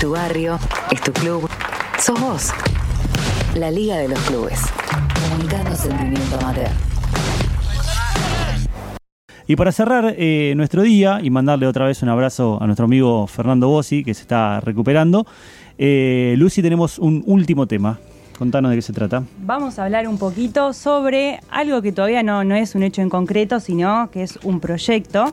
tu barrio, es tu club, sos vos. La Liga de los Clubes. Comunicando sentimiento amateur. Y para cerrar eh, nuestro día y mandarle otra vez un abrazo a nuestro amigo Fernando Bossi, que se está recuperando, eh, Lucy, tenemos un último tema. Contanos de qué se trata. Vamos a hablar un poquito sobre algo que todavía no, no es un hecho en concreto, sino que es un proyecto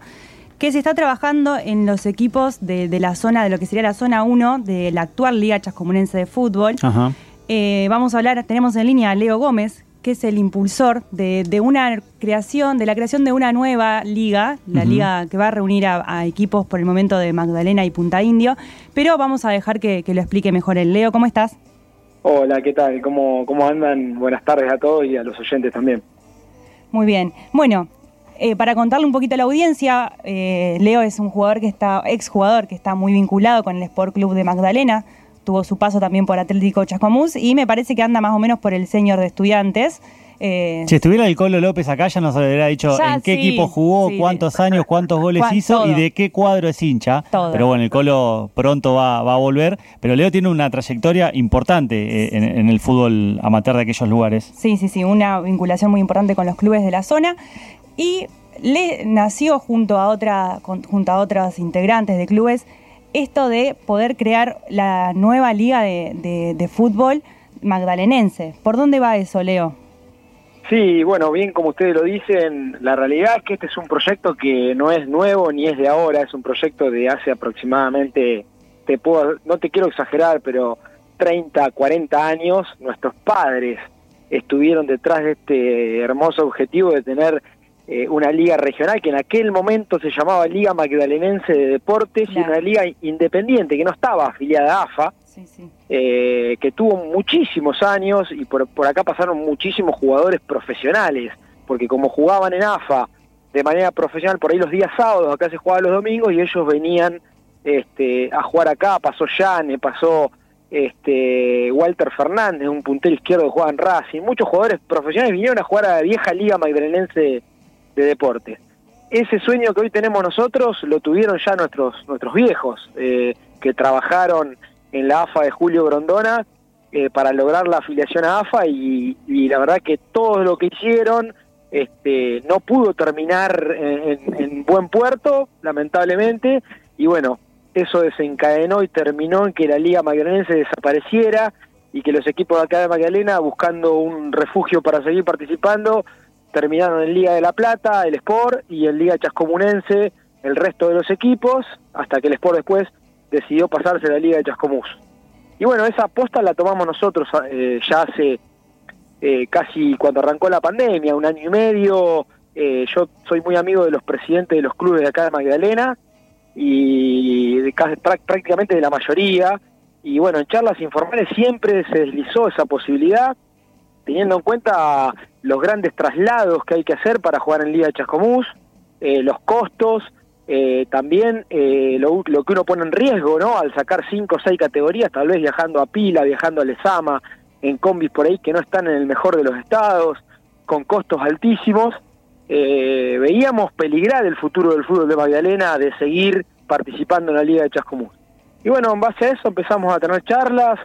que se está trabajando en los equipos de, de la zona, de lo que sería la zona 1 de la actual Liga Chascomunense de Fútbol. Ajá. Eh, vamos a hablar, tenemos en línea a Leo Gómez, que es el impulsor de, de una creación, de la creación de una nueva liga, la liga que va a reunir a, a equipos por el momento de Magdalena y Punta Indio, pero vamos a dejar que, que lo explique mejor el Leo. ¿Cómo estás? Hola, ¿qué tal? ¿Cómo, ¿Cómo andan? Buenas tardes a todos y a los oyentes también. Muy bien. Bueno, eh, para contarle un poquito a la audiencia, eh, Leo es un jugador que está, exjugador que está muy vinculado con el Sport Club de Magdalena. Tuvo su paso también por Atlético Chascomús y me parece que anda más o menos por el señor de estudiantes. Eh, Si estuviera el Colo López acá, ya nos hubiera dicho Ya, en qué sí, equipo jugó, sí, cuántos años, cuántos goles Cuán- hizo y de qué cuadro es hincha. Todo. Pero bueno, el Colo pronto va, va a volver. Pero Leo tiene una trayectoria importante eh, en, en el fútbol amateur de aquellos lugares. Sí, sí, sí, una vinculación muy importante con los clubes de la zona. Y le nació junto a, otra, junto a otros integrantes de clubes esto de poder crear la nueva liga de fútbol magdalenense. ¿Por dónde va eso, Leo? Sí, bueno, bien como ustedes lo dicen, la realidad es que este es un proyecto que no es nuevo ni es de ahora, es un proyecto de hace aproximadamente, te puedo, no te quiero exagerar, pero 30, 40 años, nuestros padres estuvieron detrás de este hermoso objetivo de tener eh, una liga regional que en aquel momento se llamaba Liga Magdalenense de Deportes Claro. y una liga independiente que no estaba afiliada a AFA. Sí, sí. eh, que tuvo muchísimos años y por, por acá pasaron muchísimos jugadores profesionales, porque como jugaban en AFA de manera profesional por ahí los días sábados, acá se jugaba los domingos y ellos venían este, a jugar acá, pasó Yane, pasó este, Walter Fernández, un puntero izquierdo que jugaba en Racing, muchos jugadores profesionales vinieron a jugar a la vieja liga magdalenense de deportes. Ese sueño que hoy tenemos nosotros lo tuvieron ya nuestros, nuestros viejos, eh, que trabajaron en la AFA de Julio Grondona eh, para lograr la afiliación a AFA y, la verdad que todo lo que hicieron este, no pudo terminar en, en- en buen puerto, lamentablemente, y bueno, eso desencadenó y terminó en que la Liga Magdalenense desapareciera y que los equipos de acá de Magdalena, buscando un refugio para seguir participando, terminaron en Liga de la Plata, el Sport, y en Liga Chascomunense el resto de los equipos, hasta que el Sport después decidió pasarse a la Liga de Chascomús. Y bueno, esa aposta la tomamos nosotros eh, ya hace eh, casi cuando arrancó la pandemia, un año y medio. Eh, yo soy muy amigo de los presidentes de los clubes de acá de Magdalena y de casi- prá- prácticamente de la mayoría. Y bueno, en charlas informales siempre se deslizó esa posibilidad, teniendo en cuenta los grandes traslados que hay que hacer para jugar en Liga de Chascomús, eh, los costos, eh, también eh, lo, lo que uno pone en riesgo, ¿no? Al sacar cinco o seis categorías, tal vez viajando a Pila, viajando a Lezama, en combis por ahí que no están en el mejor de los estados, con costos altísimos, eh, veíamos peligrar el futuro del fútbol de Magdalena de seguir participando en la Liga de Chascomús. Y bueno, en base a eso empezamos a tener charlas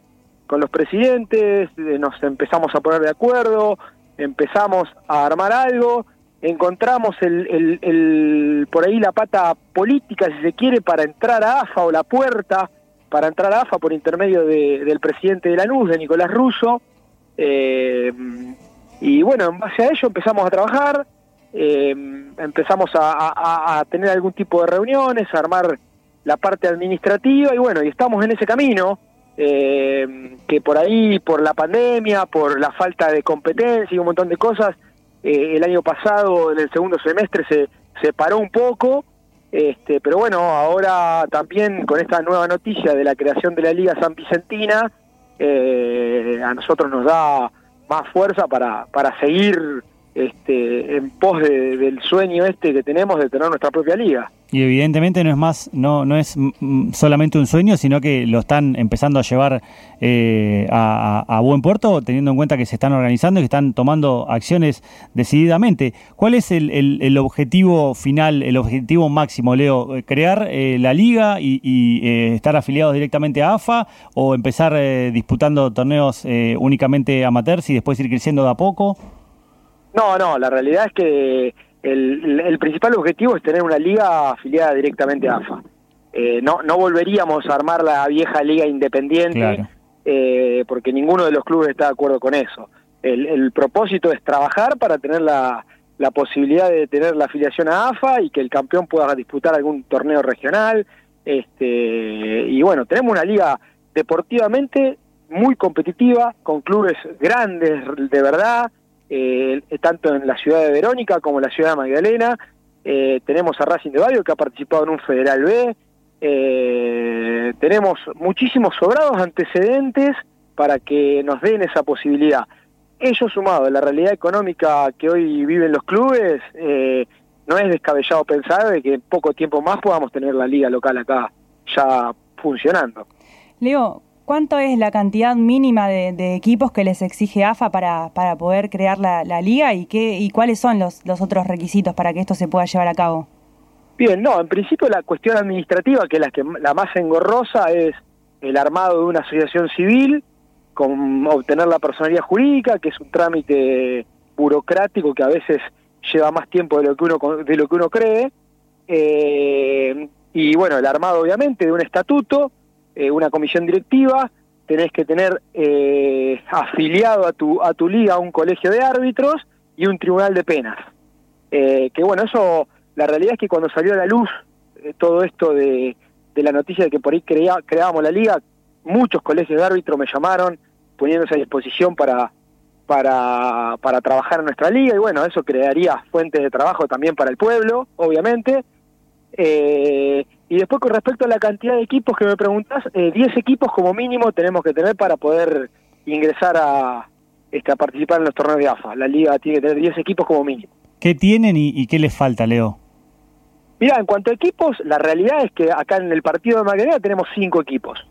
con los presidentes, eh, nos empezamos a poner de acuerdo, empezamos a armar algo, encontramos el, por ahí la pata política, si se quiere, para entrar a AFA o la puerta para entrar a AFA por intermedio de- del presidente de Lanús, de Nicolás Russo. Eh, y bueno, en base a ello empezamos a trabajar, eh, empezamos a- a tener algún tipo de reuniones, a armar la parte administrativa y bueno, y estamos en ese camino. Eh, que por ahí, por la pandemia, por la falta de competencia y un montón de cosas, eh, el año pasado, en el segundo semestre, se, se paró un poco, este, pero bueno, ahora también con esta nueva noticia de la creación de la Liga San Vicentina, eh, a nosotros nos da más fuerza para, para seguir este, en pos de- del sueño este que tenemos de tener nuestra propia liga. Y evidentemente no es más, no, no es solamente un sueño, sino que lo están empezando a llevar eh, a, buen puerto, teniendo en cuenta que se están organizando y que están tomando acciones decididamente. ¿Cuál es el, el, objetivo final, el objetivo máximo, Leo? ¿Crear eh, la liga y, eh, estar afiliados directamente a AFA o empezar disputando torneos únicamente amateurs y después ir creciendo de a poco? No, no, la realidad es que el, principal objetivo es tener una liga afiliada directamente a AFA. Eh, no, no volveríamos a armar la vieja liga independiente eh, porque ninguno de los clubes está de acuerdo con eso. El, propósito es trabajar para tener la, la, posibilidad de tener la afiliación a AFA y que el campeón pueda disputar algún torneo regional. Este, y bueno, tenemos una liga deportivamente muy competitiva, con clubes grandes de verdad, eh, tanto en la ciudad de Verónica como en la ciudad de Magdalena. Eh, tenemos a Racing de Barrio que ha participado en un Federal B. Eh, tenemos muchísimos sobrados antecedentes para que nos den esa posibilidad. Ello sumado a la realidad económica que hoy viven los clubes, no es descabellado pensar de que en poco tiempo más podamos tener la liga local acá ya funcionando. Leo, ¿Cuánto es la cantidad mínima de, equipos que les exige AFA para, para poder crear la, liga y, qué, y cuáles son los, los otros requisitos para que esto se pueda llevar a cabo? Bien, no, en principio la cuestión administrativa, que es la, que, la más engorrosa, es el armado de una asociación civil, con obtener la personalidad jurídica, que es un trámite burocrático que a veces lleva más tiempo de lo que uno, de lo que uno cree, eh, y bueno, el armado obviamente de un estatuto, eh, una comisión directiva, tenés que tener eh, afiliado a tu, a tu liga un colegio de árbitros y un tribunal de penas. Eh, que bueno, eso, la realidad es que cuando salió a la luz todo esto de, de, la noticia de que por ahí creábamos la liga, muchos colegios de árbitros me llamaron poniéndose a disposición para, para, para trabajar en nuestra liga y bueno, eso crearía fuentes de trabajo también para el pueblo, obviamente. Eh, y después con respecto a la cantidad de equipos que me preguntas, 10 eh, equipos como mínimo tenemos que tener para poder ingresar a, este, a participar en los torneos de AFA. La liga tiene que tener 10 equipos como mínimo. ¿Qué tienen y, qué les falta, Leo? Mira, en cuanto a equipos, la realidad es que acá en el partido de Magdalena tenemos 5 equipos,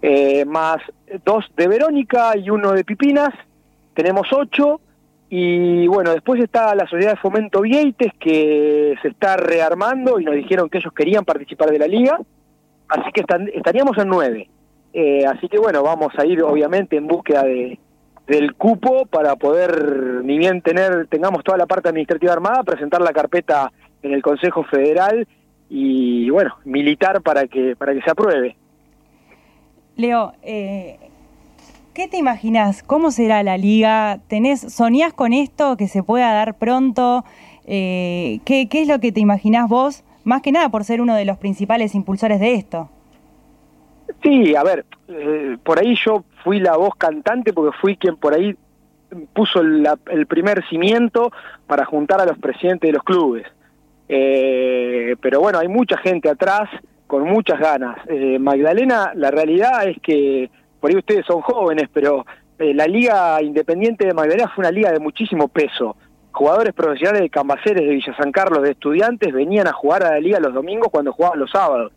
eh, más dos de Verónica y uno de Pipinas, tenemos 8 y bueno, después está la Sociedad de Fomento Vieites que se está rearmando y nos dijeron que ellos querían participar de la liga, así que estaríamos en nueve. Eh, así que bueno, vamos a ir obviamente en búsqueda de, del cupo para poder, ni bien tener, tengamos toda la parte administrativa armada, presentar la carpeta en el Consejo Federal y bueno, militar para que, para que se apruebe. Leo, eh, ¿Qué te imaginas? ¿Cómo será la liga? ¿Tenés, ¿Soñás con esto que se pueda dar pronto? Eh, ¿qué, es lo que te imaginás vos? Más que nada por ser uno de los principales impulsores de esto. Sí, a ver, eh, por ahí yo fui la voz cantante porque fui quien por ahí puso el primer cimiento para juntar a los presidentes de los clubes. Eh, pero bueno, hay mucha gente atrás con muchas ganas. Magdalena, la realidad es que por ahí ustedes son jóvenes, pero eh, la Liga Independiente de Magdalena fue una liga de muchísimo peso. Jugadores profesionales de Cambaceres, de Villa San Carlos, de estudiantes, venían a jugar a la liga los domingos cuando jugaban los sábados.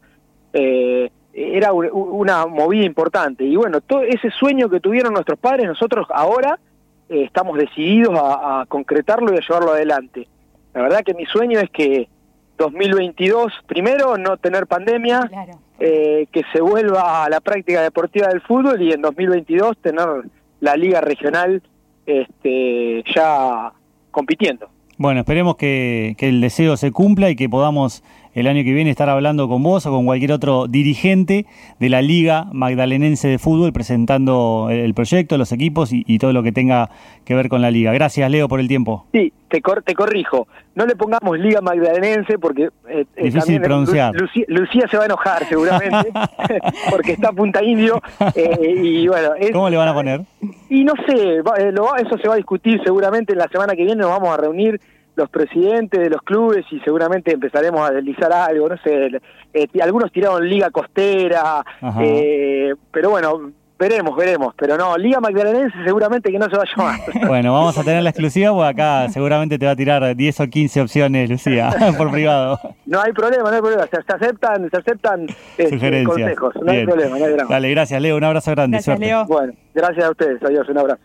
Eh, era una movida importante. Y bueno, todo ese sueño que tuvieron nuestros padres, nosotros ahora eh, estamos decididos a, a concretarlo y a llevarlo adelante. La verdad que mi sueño es que 2022, primero, no tener pandemia, eh, que se vuelva a la práctica deportiva del fútbol y en 2022 tener la liga regional este, ya compitiendo. Bueno, esperemos que, que, el deseo se cumpla y que podamos el año que viene estar hablando con vos o con cualquier otro dirigente de la Liga Magdalenense de Fútbol presentando el proyecto, los equipos y, todo lo que tenga que ver con la liga. Gracias, Leo, por el tiempo. Sí, te, te corrijo. No le pongamos Liga Magdalenense porque... Eh, eh Difícil pronunciar. Lucía, se va a enojar seguramente porque está Punta Indio eh, y bueno... ¿Cómo le van a poner? Y no sé, eh, eso se va a discutir seguramente en la semana que viene, nos vamos a reunir los presidentes de los clubes y seguramente empezaremos a deslizar algo, no sé, eh, algunos tiraron liga costera, eh, pero bueno, Veremos, veremos, pero no, Liga Magdalenense seguramente que no se va a llamar. Bueno, vamos a tener la exclusiva porque acá seguramente te va a tirar 10 o 15 opciones, Lucía, por privado. No hay problema, no hay problema, se, aceptan, se aceptan este, consejos, no hay problema, no hay drama. Dale, gracias Leo, un abrazo grande. Gracias, Leo. Bueno, gracias a ustedes, adiós, un abrazo.